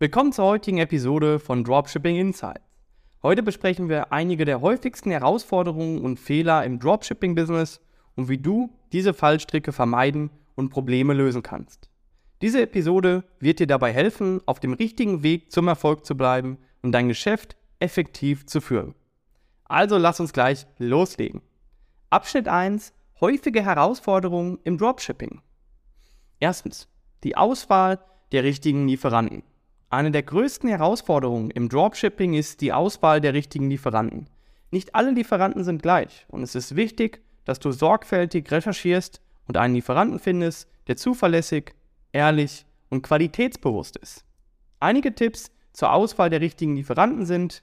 Willkommen zur heutigen Episode von Dropshipping Insights. Heute besprechen wir einige der häufigsten Herausforderungen und Fehler im Dropshipping-Business und wie du diese Fallstricke vermeiden und Probleme lösen kannst. Diese Episode wird dir dabei helfen, auf dem richtigen Weg zum Erfolg zu bleiben und dein Geschäft effektiv zu führen. Also lass uns gleich loslegen. Abschnitt 1. Häufige Herausforderungen im Dropshipping. Erstens. Die Auswahl der richtigen Lieferanten. Eine der größten Herausforderungen im Dropshipping ist die Auswahl der richtigen Lieferanten. Nicht alle Lieferanten sind gleich und es ist wichtig, dass du sorgfältig recherchierst und einen Lieferanten findest, der zuverlässig, ehrlich und qualitätsbewusst ist. Einige Tipps zur Auswahl der richtigen Lieferanten sind: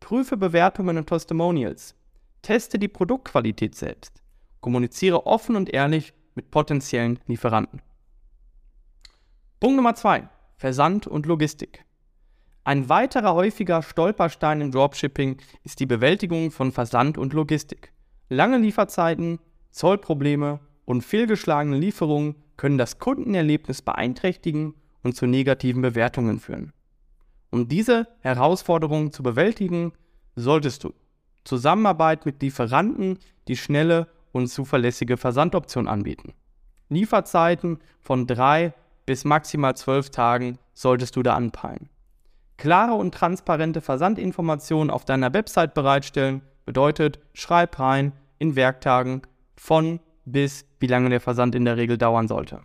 Prüfe Bewertungen und Testimonials, teste die Produktqualität selbst, kommuniziere offen und ehrlich mit potenziellen Lieferanten. Punkt Nummer 2. Versand und Logistik. Ein weiterer häufiger Stolperstein im Dropshipping ist die Bewältigung von Versand und Logistik. Lange Lieferzeiten, Zollprobleme und fehlgeschlagene Lieferungen können das Kundenerlebnis beeinträchtigen und zu negativen Bewertungen führen. Um diese Herausforderungen zu bewältigen, solltest du Zusammenarbeit mit Lieferanten, die schnelle und zuverlässige Versandoptionen anbieten. Lieferzeiten von drei bis maximal zwölf Tagen solltest du da anpeilen. Klare und transparente Versandinformationen auf deiner Website bereitstellen bedeutet, schreib rein in Werktagen von bis wie lange der Versand in der Regel dauern sollte.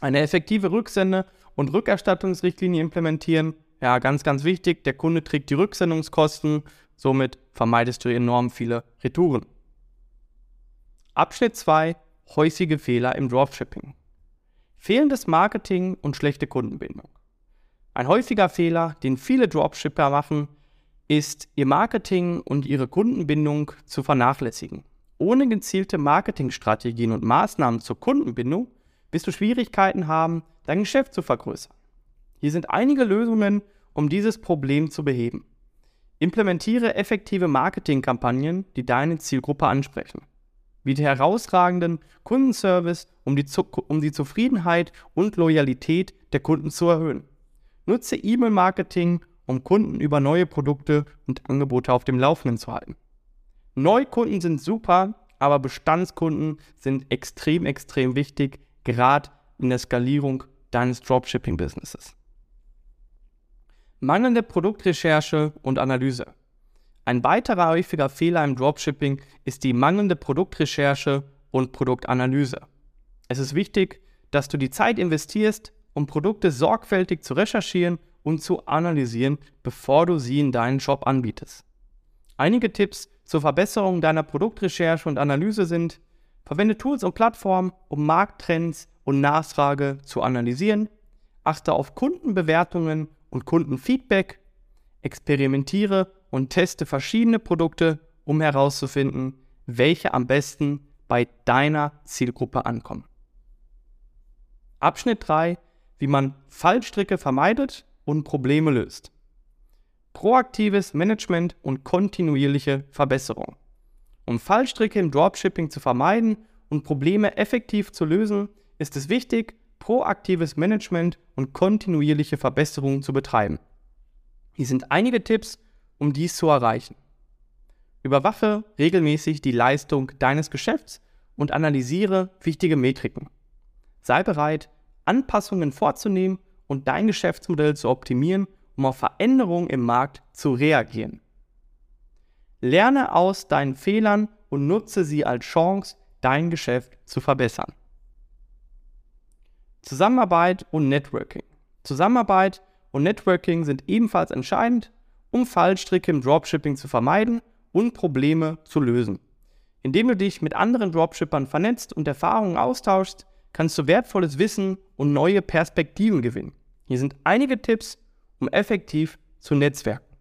Eine effektive Rücksende- und Rückerstattungsrichtlinie implementieren. Ja, ganz, ganz wichtig. Der Kunde trägt die Rücksendungskosten. Somit vermeidest du enorm viele Retouren. Abschnitt 2. Häusige Fehler im Dropshipping. Fehlendes Marketing und schlechte Kundenbindung. Ein häufiger Fehler, den viele Dropshipper machen, ist, ihr Marketing und ihre Kundenbindung zu vernachlässigen. Ohne gezielte Marketingstrategien und Maßnahmen zur Kundenbindung wirst du Schwierigkeiten haben, dein Geschäft zu vergrößern. Hier sind einige Lösungen, um dieses Problem zu beheben. Implementiere effektive Marketingkampagnen, die deine Zielgruppe ansprechen biete herausragenden Kundenservice, um die, um die Zufriedenheit und Loyalität der Kunden zu erhöhen. Nutze E-Mail-Marketing, um Kunden über neue Produkte und Angebote auf dem Laufenden zu halten. Neukunden sind super, aber Bestandskunden sind extrem, extrem wichtig, gerade in der Skalierung deines Dropshipping-Businesses. Mangelnde Produktrecherche und Analyse. Ein weiterer häufiger Fehler im Dropshipping ist die mangelnde Produktrecherche und Produktanalyse. Es ist wichtig, dass du die Zeit investierst, um Produkte sorgfältig zu recherchieren und zu analysieren, bevor du sie in deinen Shop anbietest. Einige Tipps zur Verbesserung deiner Produktrecherche und Analyse sind, verwende Tools und Plattformen, um Markttrends und Nachfrage zu analysieren, achte auf Kundenbewertungen und Kundenfeedback, experimentiere und teste verschiedene Produkte, um herauszufinden, welche am besten bei deiner Zielgruppe ankommen. Abschnitt 3, wie man Fallstricke vermeidet und Probleme löst. Proaktives Management und kontinuierliche Verbesserung. Um Fallstricke im Dropshipping zu vermeiden und Probleme effektiv zu lösen, ist es wichtig, proaktives Management und kontinuierliche Verbesserungen zu betreiben. Hier sind einige Tipps, um dies zu erreichen. Überwache regelmäßig die Leistung deines Geschäfts und analysiere wichtige Metriken. Sei bereit, Anpassungen vorzunehmen und dein Geschäftsmodell zu optimieren, um auf Veränderungen im Markt zu reagieren. Lerne aus deinen Fehlern und nutze sie als Chance, dein Geschäft zu verbessern. Zusammenarbeit und Networking. Zusammenarbeit und Networking sind ebenfalls entscheidend, um Fallstricke im Dropshipping zu vermeiden und Probleme zu lösen. Indem du dich mit anderen Dropshippern vernetzt und Erfahrungen austauschst, kannst du wertvolles Wissen und neue Perspektiven gewinnen. Hier sind einige Tipps, um effektiv zu netzwerken.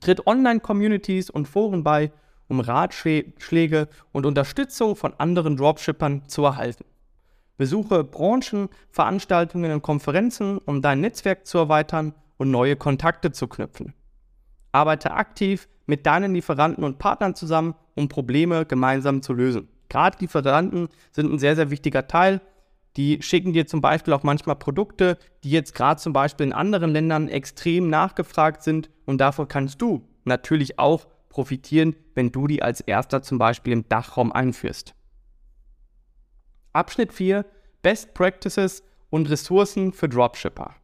Tritt Online-Communities und Foren bei, um Ratschläge und Unterstützung von anderen Dropshippern zu erhalten. Besuche Branchenveranstaltungen und Konferenzen, um dein Netzwerk zu erweitern und neue Kontakte zu knüpfen. Arbeite aktiv mit deinen Lieferanten und Partnern zusammen, um Probleme gemeinsam zu lösen. Gerade Lieferanten sind ein sehr, sehr wichtiger Teil die schicken dir zum Beispiel auch manchmal Produkte, die jetzt gerade zum Beispiel in anderen Ländern extrem nachgefragt sind und davon kannst du natürlich auch profitieren, wenn du die als erster zum Beispiel im Dachraum einführst. Abschnitt 4 Best Practices und Ressourcen für Dropshipper.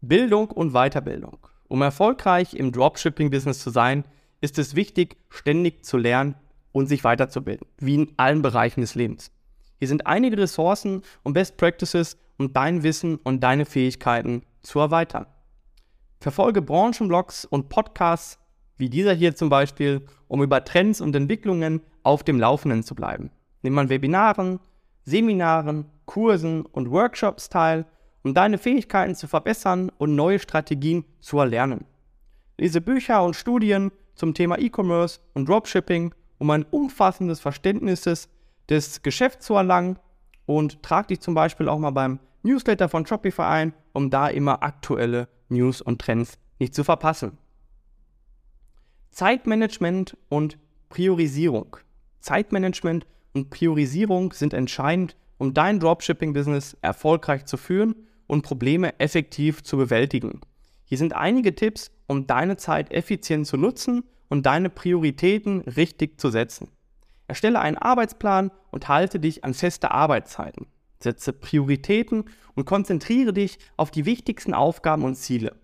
Bildung und Weiterbildung. Um erfolgreich im Dropshipping-Business zu sein, ist es wichtig, ständig zu lernen und sich weiterzubilden, wie in allen Bereichen des Lebens. Hier sind einige Ressourcen und Best Practices, um dein Wissen und deine Fähigkeiten zu erweitern. Verfolge Branchenblogs und Podcasts, wie dieser hier zum Beispiel, um über Trends und Entwicklungen auf dem Laufenden zu bleiben. Nimm an Webinaren, Seminaren, Kursen und Workshops teil, um deine Fähigkeiten zu verbessern und neue Strategien zu erlernen. Lese Bücher und Studien zum Thema E-Commerce und Dropshipping, um ein umfassendes Verständnis des Geschäfts zu erlangen und trag dich zum Beispiel auch mal beim Newsletter von Shopify ein, um da immer aktuelle News und Trends nicht zu verpassen. Zeitmanagement und Priorisierung. Zeitmanagement und Priorisierung sind entscheidend, um dein Dropshipping-Business erfolgreich zu führen und Probleme effektiv zu bewältigen. Hier sind einige Tipps, um deine Zeit effizient zu nutzen und deine Prioritäten richtig zu setzen. Erstelle einen Arbeitsplan und halte dich an feste Arbeitszeiten. Setze Prioritäten und konzentriere dich auf die wichtigsten Aufgaben und Ziele.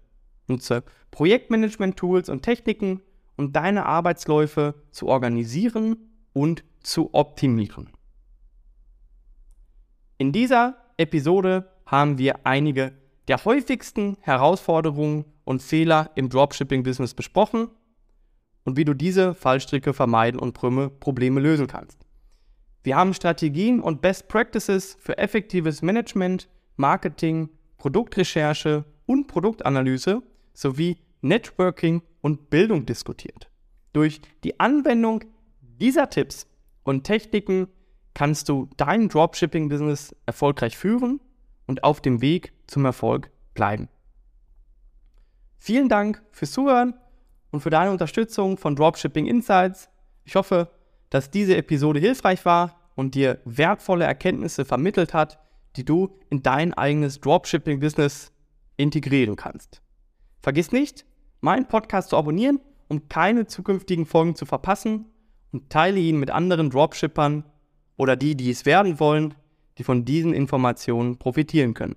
Nutze Projektmanagement-Tools und Techniken, um deine Arbeitsläufe zu organisieren und zu optimieren. In dieser Episode haben wir einige der häufigsten Herausforderungen und Fehler im Dropshipping-Business besprochen und wie du diese Fallstricke vermeiden und Probleme lösen kannst. Wir haben Strategien und Best Practices für effektives Management, Marketing, Produktrecherche und Produktanalyse sowie Networking und Bildung diskutiert. Durch die Anwendung dieser Tipps und Techniken kannst du dein Dropshipping-Business erfolgreich führen und auf dem Weg zum Erfolg bleiben. Vielen Dank fürs Zuhören und für deine Unterstützung von Dropshipping Insights. Ich hoffe, dass diese Episode hilfreich war und dir wertvolle Erkenntnisse vermittelt hat, die du in dein eigenes Dropshipping-Business integrieren kannst. Vergiss nicht, meinen Podcast zu abonnieren, um keine zukünftigen Folgen zu verpassen und teile ihn mit anderen Dropshippern oder die, die es werden wollen, die von diesen Informationen profitieren können.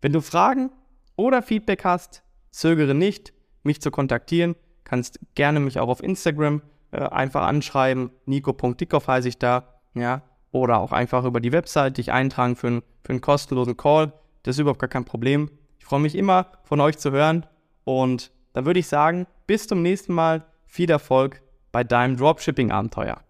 Wenn du Fragen oder Feedback hast, zögere nicht, mich zu kontaktieren. Kannst gerne mich auch auf Instagram äh, einfach anschreiben. Nico.dickhoff heiße ich da. Ja, oder auch einfach über die Website dich eintragen für, ein, für einen kostenlosen Call. Das ist überhaupt gar kein Problem. Ich freue mich immer, von euch zu hören. Und dann würde ich sagen, bis zum nächsten Mal. Viel Erfolg bei deinem Dropshipping-Abenteuer.